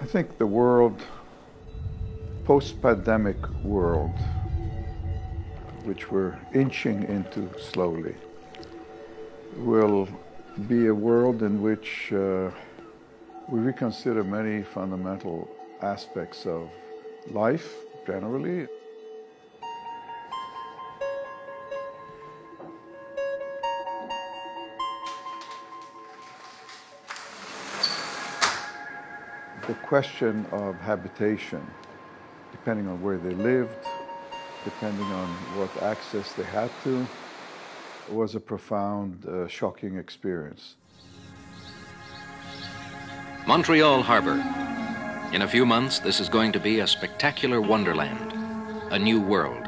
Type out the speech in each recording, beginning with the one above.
I think the world, post pandemic world, which we're inching into slowly, will be a world in which uh, we reconsider many fundamental aspects of life generally. The question of habitation, depending on where they lived, depending on what access they had to, was a profound, uh, shocking experience. Montreal Harbor. In a few months, this is going to be a spectacular wonderland, a new world.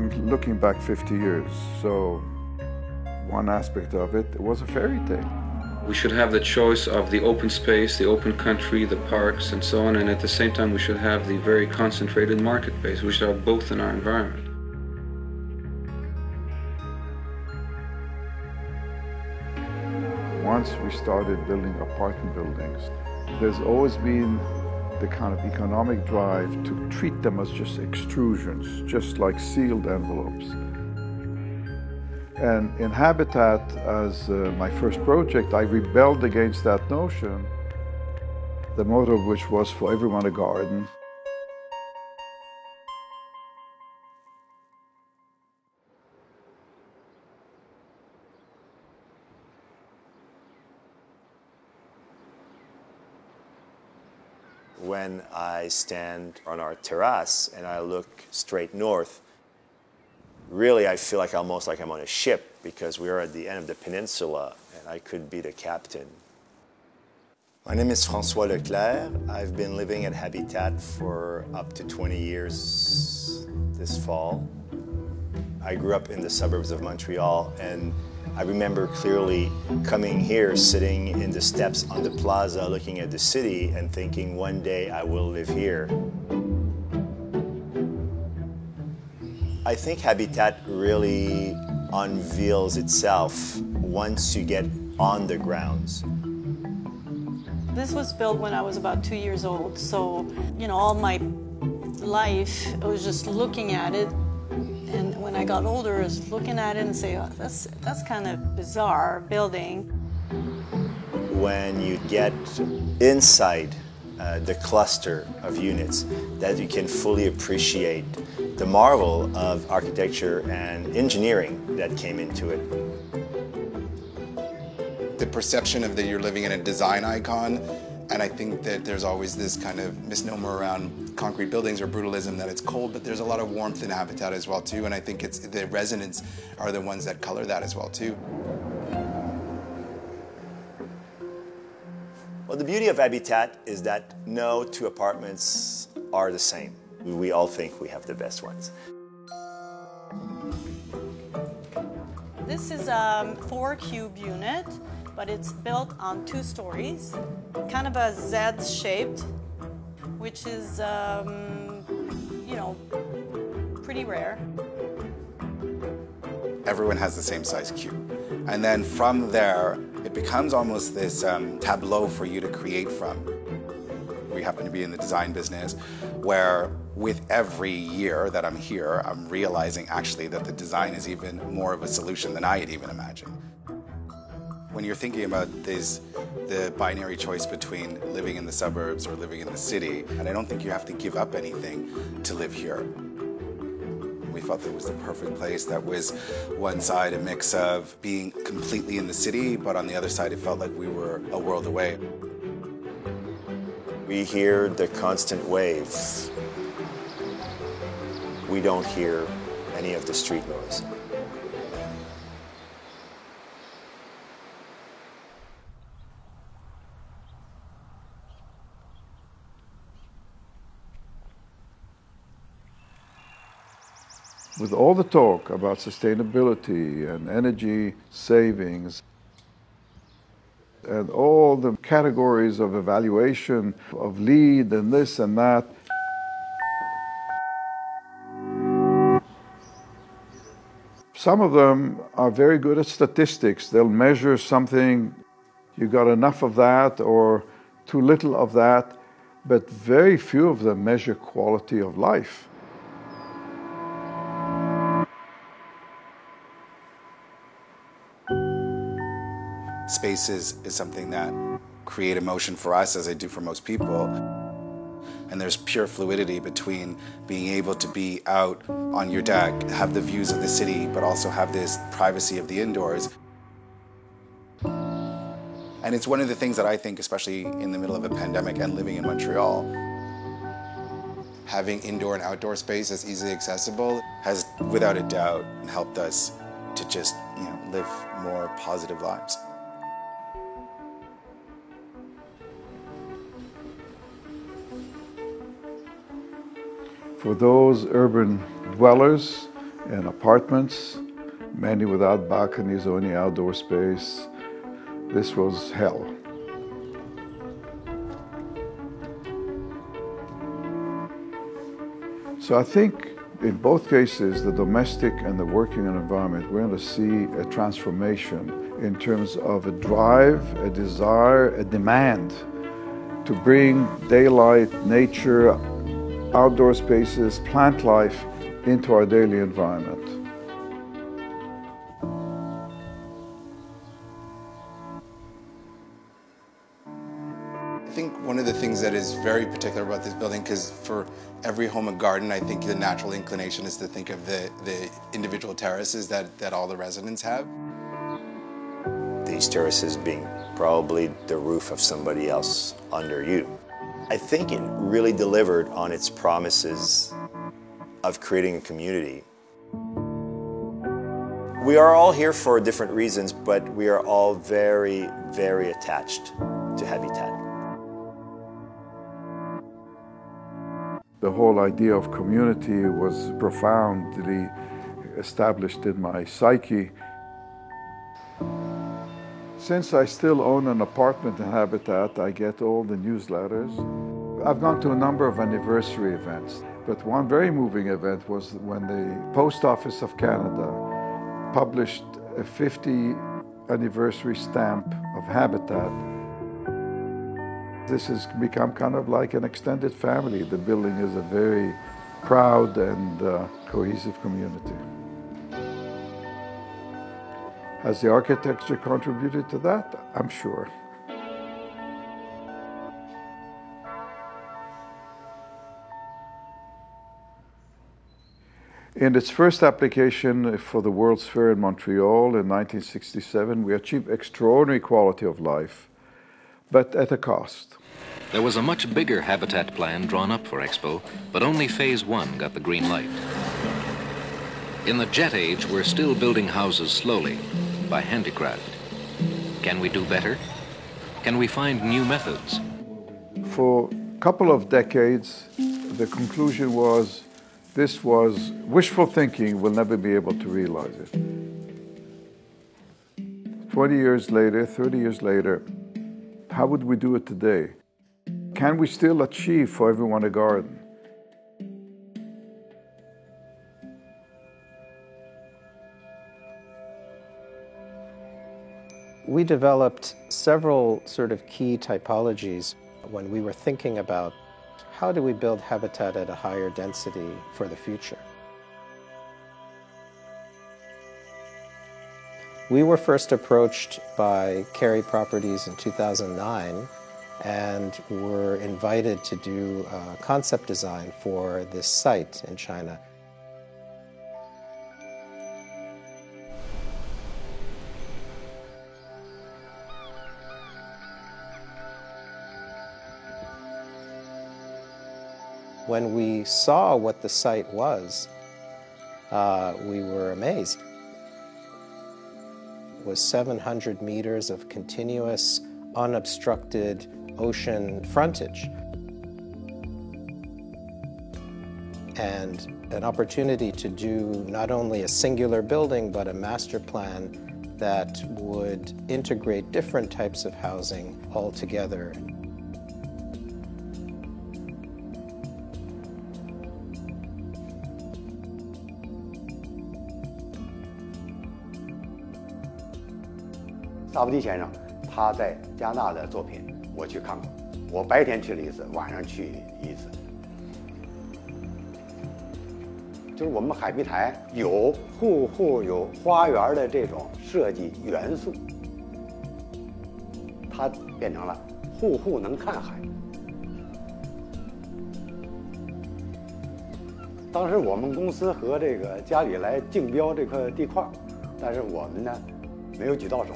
I'm looking back 50 years, so one aspect of it, it was a fairy tale. We should have the choice of the open space, the open country, the parks, and so on, and at the same time, we should have the very concentrated marketplace. We should have both in our environment. Once we started building apartment buildings, there's always been the kind of economic drive to treat them as just extrusions, just like sealed envelopes. And in Habitat, as uh, my first project, I rebelled against that notion, the motto of which was for everyone a garden. When I stand on our terrace and I look straight north, really I feel like almost like I'm on a ship because we are at the end of the peninsula and I could be the captain. My name is Francois Leclerc. I've been living at Habitat for up to 20 years this fall. I grew up in the suburbs of Montreal and I remember clearly coming here, sitting in the steps on the plaza, looking at the city and thinking one day I will live here. I think Habitat really unveils itself once you get on the grounds. This was built when I was about two years old, so, you know, all my life I was just looking at it. And when I got older, is looking at it and say, oh, that's, that's kind of bizarre building. When you get inside uh, the cluster of units, that you can fully appreciate the marvel of architecture and engineering that came into it. the perception of that you're living in a design icon. And I think that there's always this kind of misnomer around concrete buildings or brutalism that it's cold, but there's a lot of warmth in habitat as well too. And I think it's the residents are the ones that color that as well too. Well, the beauty of Habitat is that no two apartments are the same. We all think we have the best ones. This is a four cube unit, but it's built on two stories, kind of a Z shaped, which is, um, you know, pretty rare. Everyone has the same size cube. And then from there, it becomes almost this um, tableau for you to create from. We happen to be in the design business where with every year that I'm here, I'm realizing actually that the design is even more of a solution than I had even imagined. When you're thinking about this, the binary choice between living in the suburbs or living in the city, and I don't think you have to give up anything to live here. We felt that was the perfect place. That was one side a mix of being completely in the city, but on the other side, it felt like we were a world away. We hear the constant waves. We don't hear any of the street noise. with all the talk about sustainability and energy savings and all the categories of evaluation of LEED and this and that. Some of them are very good at statistics. They'll measure something, you got enough of that or too little of that, but very few of them measure quality of life. Spaces is something that create emotion for us as they do for most people. And there's pure fluidity between being able to be out on your deck, have the views of the city, but also have this privacy of the indoors. And it's one of the things that I think, especially in the middle of a pandemic and living in Montreal, having indoor and outdoor space that's easily accessible has without a doubt helped us to just, you know, live more positive lives. For those urban dwellers in apartments, many without balconies or any outdoor space, this was hell. So I think in both cases, the domestic and the working environment, we're going to see a transformation in terms of a drive, a desire, a demand to bring daylight, nature, outdoor spaces, plant life into our daily environment. I think one of the things that is very particular about this building, because for every home and garden, I think the natural inclination is to think of the, the individual terraces that, that all the residents have. These terraces being probably the roof of somebody else under you. I think it really delivered on its promises of creating a community. We are all here for different reasons, but we are all very, very attached to Habitat. The whole idea of community was profoundly established in my psyche. Since I still own an apartment in Habitat, I get all the newsletters. I've gone to a number of anniversary events, but one very moving event was when the Post Office of Canada published a 50 anniversary stamp of Habitat this has become kind of like an extended family. The building is a very proud and uh, cohesive community. Has the architecture contributed to that? I'm sure. In its first application for the World's Fair in Montreal in 1967, we achieved extraordinary quality of life, but at a cost. There was a much bigger habitat plan drawn up for Expo, but only Phase 1 got the green light. In the jet age, we're still building houses slowly, by handicraft. Can we do better? Can we find new methods? For a couple of decades, the conclusion was this was wishful thinking, we'll never be able to realize it. 20 years later, 30 years later, how would we do it today? Can we still achieve for everyone a garden? We developed several sort of key typologies when we were thinking about how do we build habitat at a higher density for the future. We were first approached by Kerry Properties in 2009 and were invited to do a concept design for this site in China. When we saw what the site was, uh, we were amazed. It was 700 meters of continuous, unobstructed ocean frontage. And an opportunity to do not only a singular building, but a master plan that would integrate different types of housing all together. 萨布迪先生他在加拿大的作品，我去看过。我白天去了一次，晚上去一次。就是我们海碧台有户户有花园的这种设计元素，它变成了户户能看海。当时我们公司和这个家里来竞标这块地块，但是我们呢没有举到手，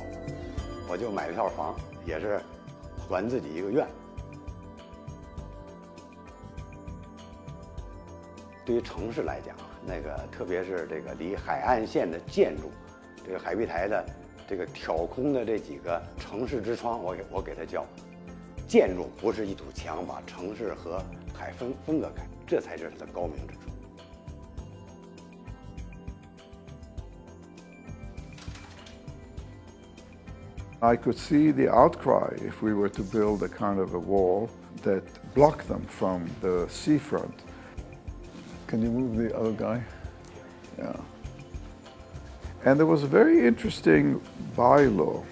我就买了套房，也是还自己一个愿。对于城市来讲，那个特别是这个离海岸线的建筑，这个海碧台的这个挑空的这几个城市之窗，我给我给它叫建筑，不是一堵墙把城市和海分分隔开，这才是它的高明之处。I could see the outcry if we were to build a kind of a wall that blocked them from the seafront. Can you move the other guy? Yeah. And there was a very interesting bylaw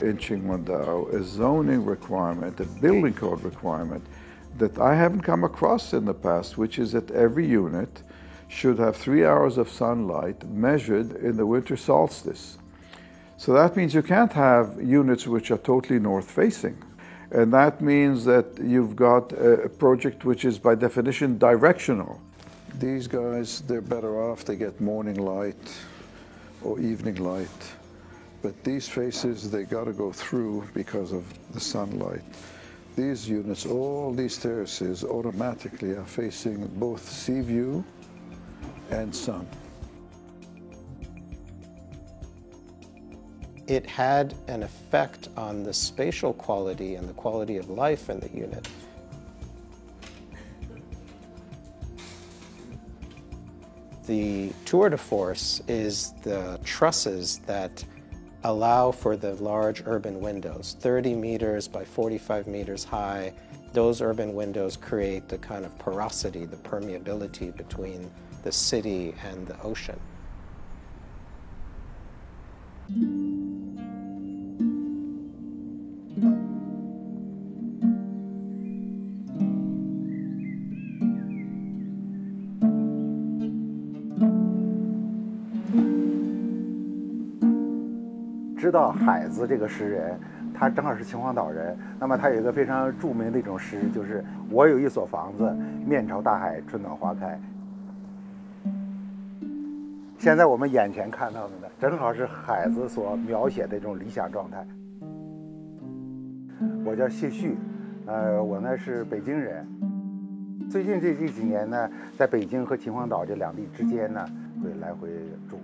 in Qinhuangdao, a zoning requirement, a building code requirement that I haven't come across in the past, which is that every unit should have three hours of sunlight measured in the winter solstice. So that means you can't have units which are totally north facing. And that means that you've got a project which is by definition directional. These guys, they're better off, they get morning light or evening light. But these faces, they got to go through because of the sunlight. These units, all these terraces automatically are facing both sea view and sun. It had an effect on the spatial quality and the quality of life in the unit. The tour de force is the trusses that allow for the large urban windows, 30 meters by 45 meters high. Those urban windows create the kind of porosity, the permeability between the city and the ocean. 道海子这个诗人，他正好是秦皇岛人。那么他有一个非常著名的一种诗，就是“我有一所房子，面朝大海，春暖花开”。现在我们眼前看到的呢，正好是海子所描写的这种理想状态。我叫谢旭，呃，我呢是北京人。最近这这几年呢，在北京和秦皇岛这两地之间呢，会来回住。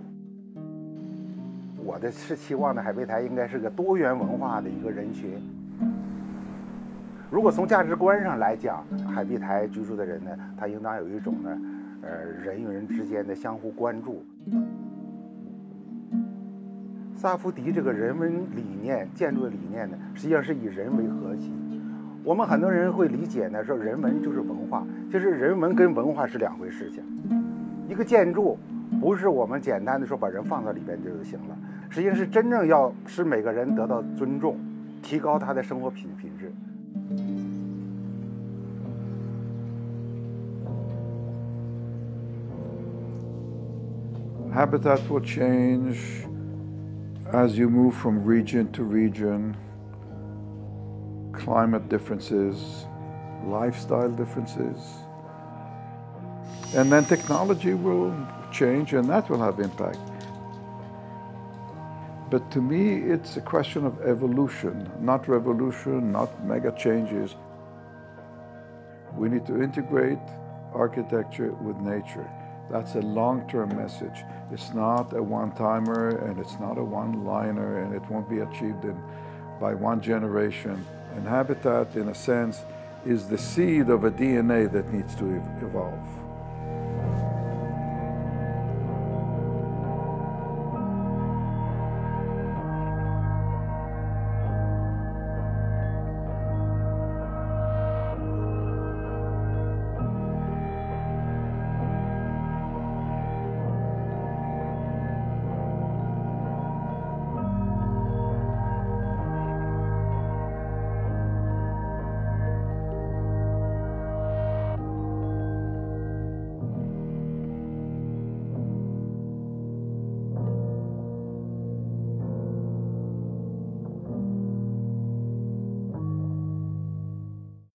我的是期望的海贝台应该是个多元文化的一个人群。如果从价值观上来讲，海碧台居住的人呢，他应当有一种呢，呃，人与人之间的相互关注。萨夫迪这个人文理念、建筑的理念呢，实际上是以人为核心。我们很多人会理解呢，说人文就是文化，其实人文跟文化是两回事情。一个建筑不是我们简单的说把人放到里边就行了。实际上是真正要使每个人得到尊重，提高他的生活品品质。Habitat will change as you move from region to region, climate differences, lifestyle differences. And then technology will change and that will have impact. But to me, it's a question of evolution, not revolution, not mega changes. We need to integrate architecture with nature. That's a long term message. It's not a one timer and it's not a one liner and it won't be achieved in, by one generation. And habitat, in a sense, is the seed of a DNA that needs to evolve.